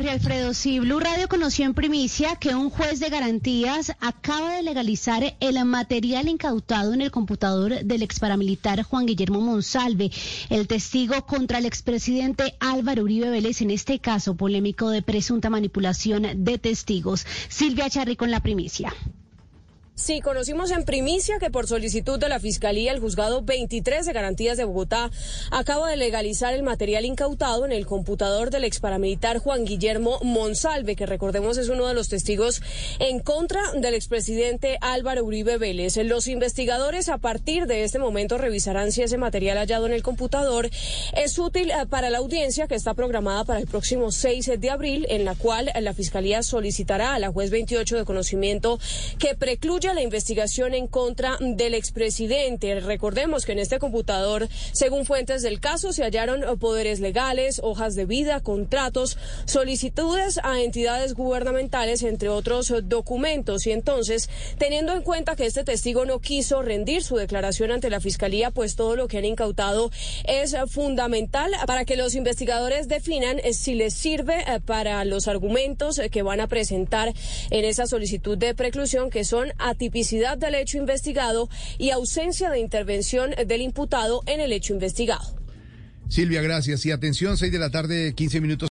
Jorge Alfredo, sí, Blue Radio conoció en primicia que un juez de garantías acaba de legalizar el material incautado en el computador del ex paramilitar Juan Guillermo Monsalve, el testigo contra el expresidente Álvaro Uribe Vélez en este caso polémico de presunta manipulación de testigos. Silvia Charri con la primicia. Sí, conocimos en primicia que por solicitud de la Fiscalía, el juzgado 23 de Garantías de Bogotá acaba de legalizar el material incautado en el computador del ex paramilitar Juan Guillermo Monsalve, que recordemos es uno de los testigos en contra del expresidente Álvaro Uribe Vélez. Los investigadores a partir de este momento revisarán si ese material hallado en el computador es útil eh, para la audiencia que está programada para el próximo 6 de abril, en la cual la Fiscalía solicitará a la juez 28 de conocimiento que precluya la investigación en contra del expresidente. Recordemos que en este computador, según fuentes del caso, se hallaron poderes legales, hojas de vida, contratos, solicitudes a entidades gubernamentales, entre otros documentos. Y entonces, teniendo en cuenta que este testigo no quiso rendir su declaración ante la Fiscalía, pues todo lo que han incautado es fundamental para que los investigadores definan si les sirve eh, para los argumentos que van a presentar en esa solicitud de preclusión, que son tipicidad del hecho investigado y ausencia de intervención del imputado en el hecho investigado. Silvia, gracias. Y atención, seis de la tarde, 15 minutos.